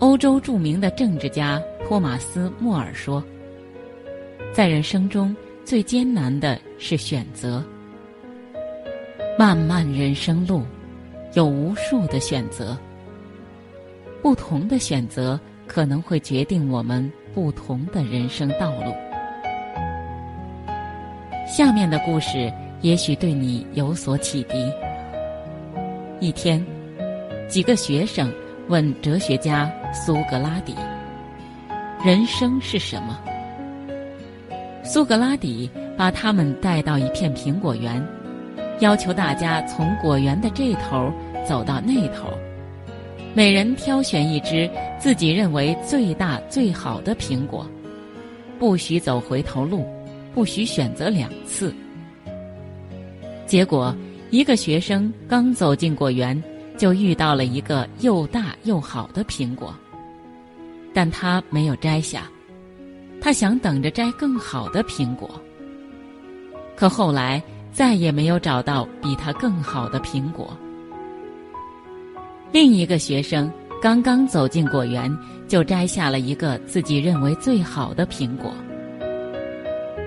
欧洲著名的政治家托马斯·莫尔说：“在人生中最艰难的是选择。漫漫人生路，有无数的选择。不同的选择可能会决定我们不同的人生道路。”下面的故事也许对你有所启迪。一天，几个学生问哲学家苏格拉底：“人生是什么？”苏格拉底把他们带到一片苹果园，要求大家从果园的这头走到那头，每人挑选一只自己认为最大最好的苹果，不许走回头路。不许选择两次。结果，一个学生刚走进果园，就遇到了一个又大又好的苹果，但他没有摘下，他想等着摘更好的苹果。可后来再也没有找到比他更好的苹果。另一个学生刚刚走进果园，就摘下了一个自己认为最好的苹果。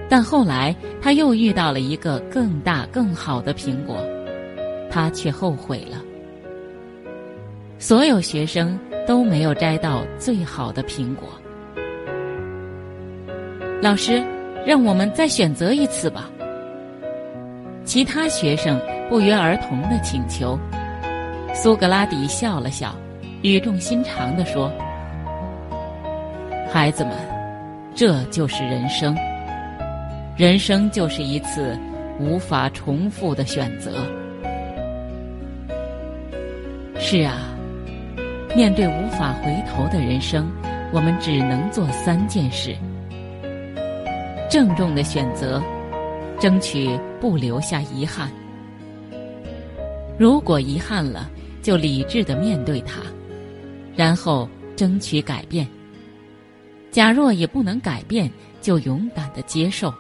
但后来他又遇到了一个更大更好的苹果，他却后悔了。所有学生都没有摘到最好的苹果。老师，让我们再选择一次吧。其他学生不约而同的请求。苏格拉底笑了笑，语重心长的说：“孩子们，这就是人生。”人生就是一次无法重复的选择。是啊，面对无法回头的人生，我们只能做三件事：郑重的选择，争取不留下遗憾；如果遗憾了，就理智的面对它，然后争取改变；假若也不能改变，就勇敢的接受。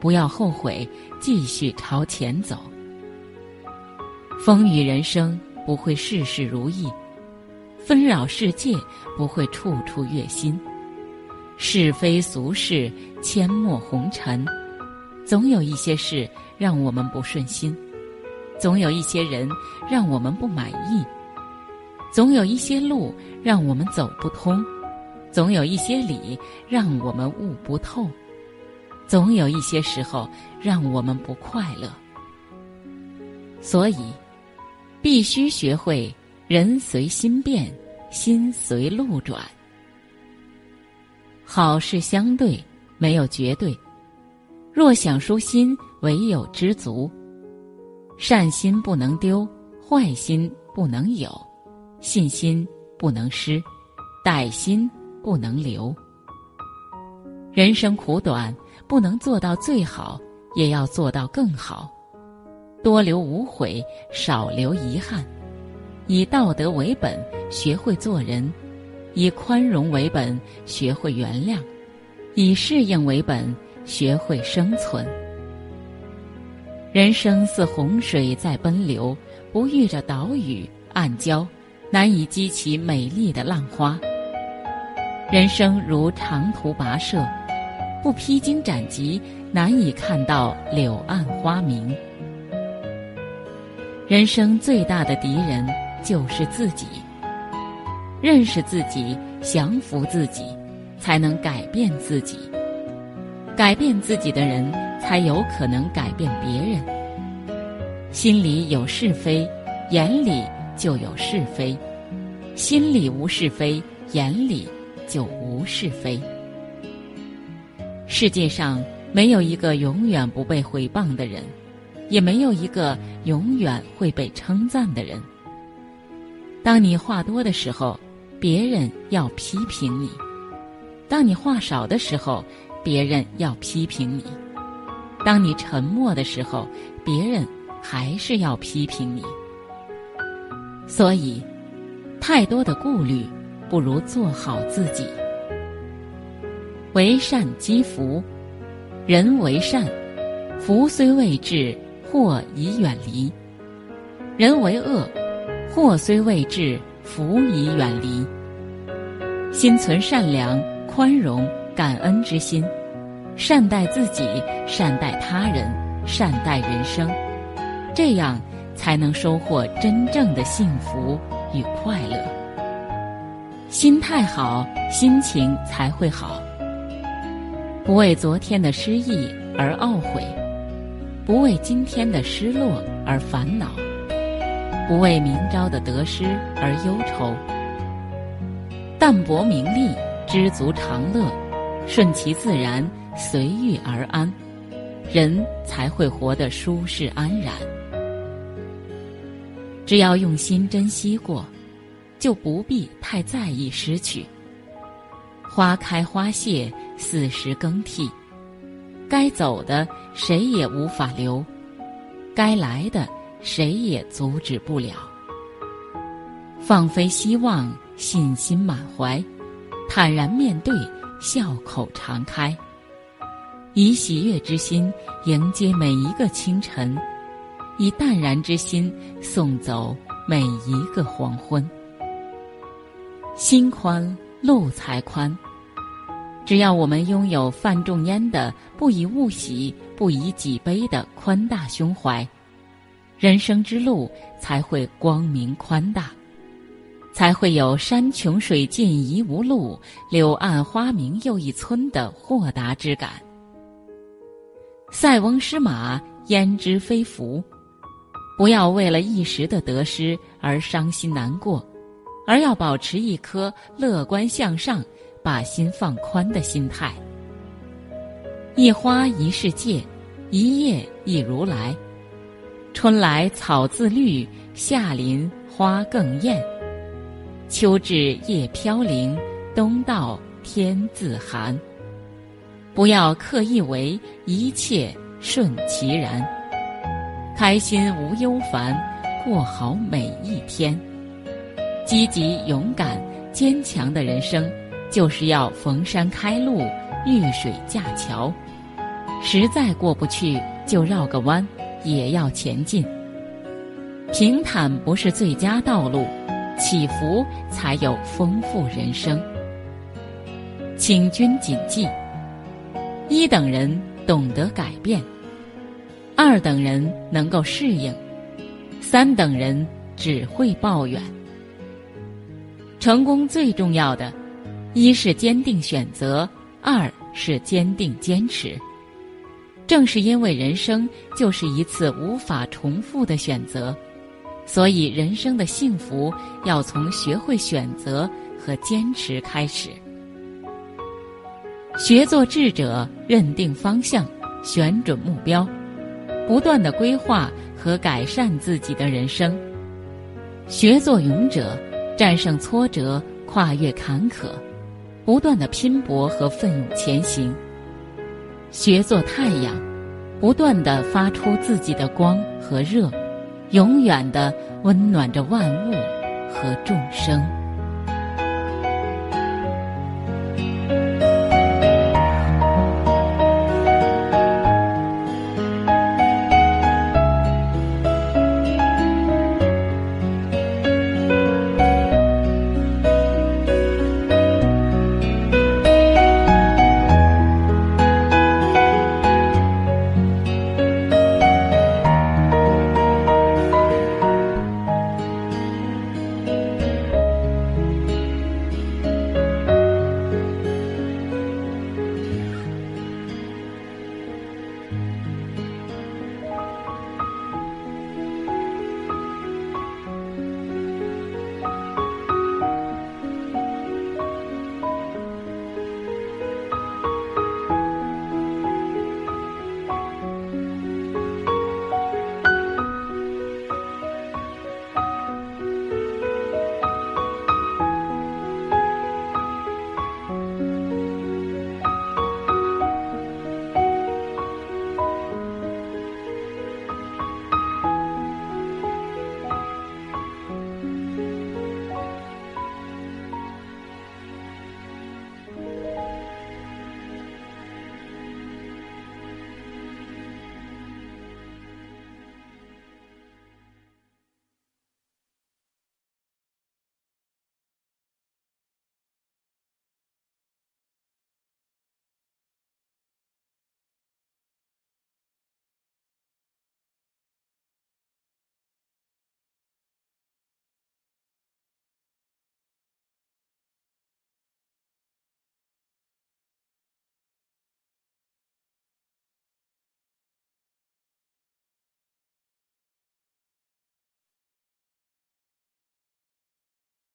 不要后悔，继续朝前走。风雨人生不会事事如意，纷扰世界不会处处悦心，是非俗事阡陌红尘，总有一些事让我们不顺心，总有一些人让我们不满意，总有一些路让我们走不通，总有一些理让我们悟不透。总有一些时候让我们不快乐，所以必须学会人随心变，心随路转。好事相对，没有绝对。若想舒心，唯有知足。善心不能丢，坏心不能有，信心不能失，歹心不能留。人生苦短。不能做到最好，也要做到更好。多留无悔，少留遗憾。以道德为本，学会做人；以宽容为本，学会原谅；以适应为本，学会生存。人生似洪水在奔流，不遇着岛屿暗礁，难以激起美丽的浪花。人生如长途跋涉。不披荆斩棘，难以看到柳暗花明。人生最大的敌人就是自己。认识自己，降服自己，才能改变自己。改变自己的人，才有可能改变别人。心里有是非，眼里就有是非；心里无是非，眼里就无是非。世界上没有一个永远不被毁谤的人，也没有一个永远会被称赞的人。当你话多的时候，别人要批评你；当你话少的时候，别人要批评你；当你沉默的时候，别人还是要批评你。所以，太多的顾虑，不如做好自己。为善积福，人为善，福虽未至，祸已远离；人为恶，祸虽未至，福已远离。心存善良、宽容、感恩之心，善待自己，善待他人，善待人生，这样才能收获真正的幸福与快乐。心态好，心情才会好。不为昨天的失意而懊悔，不为今天的失落而烦恼，不为明朝的得失而忧愁。淡泊名利，知足常乐，顺其自然，随遇而安，人才会活得舒适安然。只要用心珍惜过，就不必太在意失去。花开花谢，四时更替，该走的谁也无法留，该来的谁也阻止不了。放飞希望。信心满怀，坦然面对，笑口常开，以喜悦之心迎接每一个清晨，以淡然之心送走每一个黄昏。心宽路才宽，只要我们拥有范仲淹的“不以物喜，不以己悲”的宽大胸怀，人生之路才会光明宽大。才会有山穷水尽疑无路，柳暗花明又一村的豁达之感。塞翁失马，焉知非福？不要为了一时的得失而伤心难过，而要保持一颗乐观向上、把心放宽的心态。一花一世界，一叶一如来。春来草自绿，夏临花更艳。秋至叶飘零，冬到天自寒。不要刻意为，一切顺其然。开心无忧烦，过好每一天。积极勇敢坚强的人生，就是要逢山开路，遇水架桥。实在过不去，就绕个弯，也要前进。平坦不是最佳道路。起伏才有丰富人生。请君谨记：一等人懂得改变，二等人能够适应，三等人只会抱怨。成功最重要的，一是坚定选择，二是坚定坚持。正是因为人生就是一次无法重复的选择。所以，人生的幸福要从学会选择和坚持开始。学做智者，认定方向，选准目标，不断的规划和改善自己的人生；学做勇者，战胜挫折，跨越坎坷，不断的拼搏和奋勇前行；学做太阳，不断的发出自己的光和热。永远的温暖着万物和众生。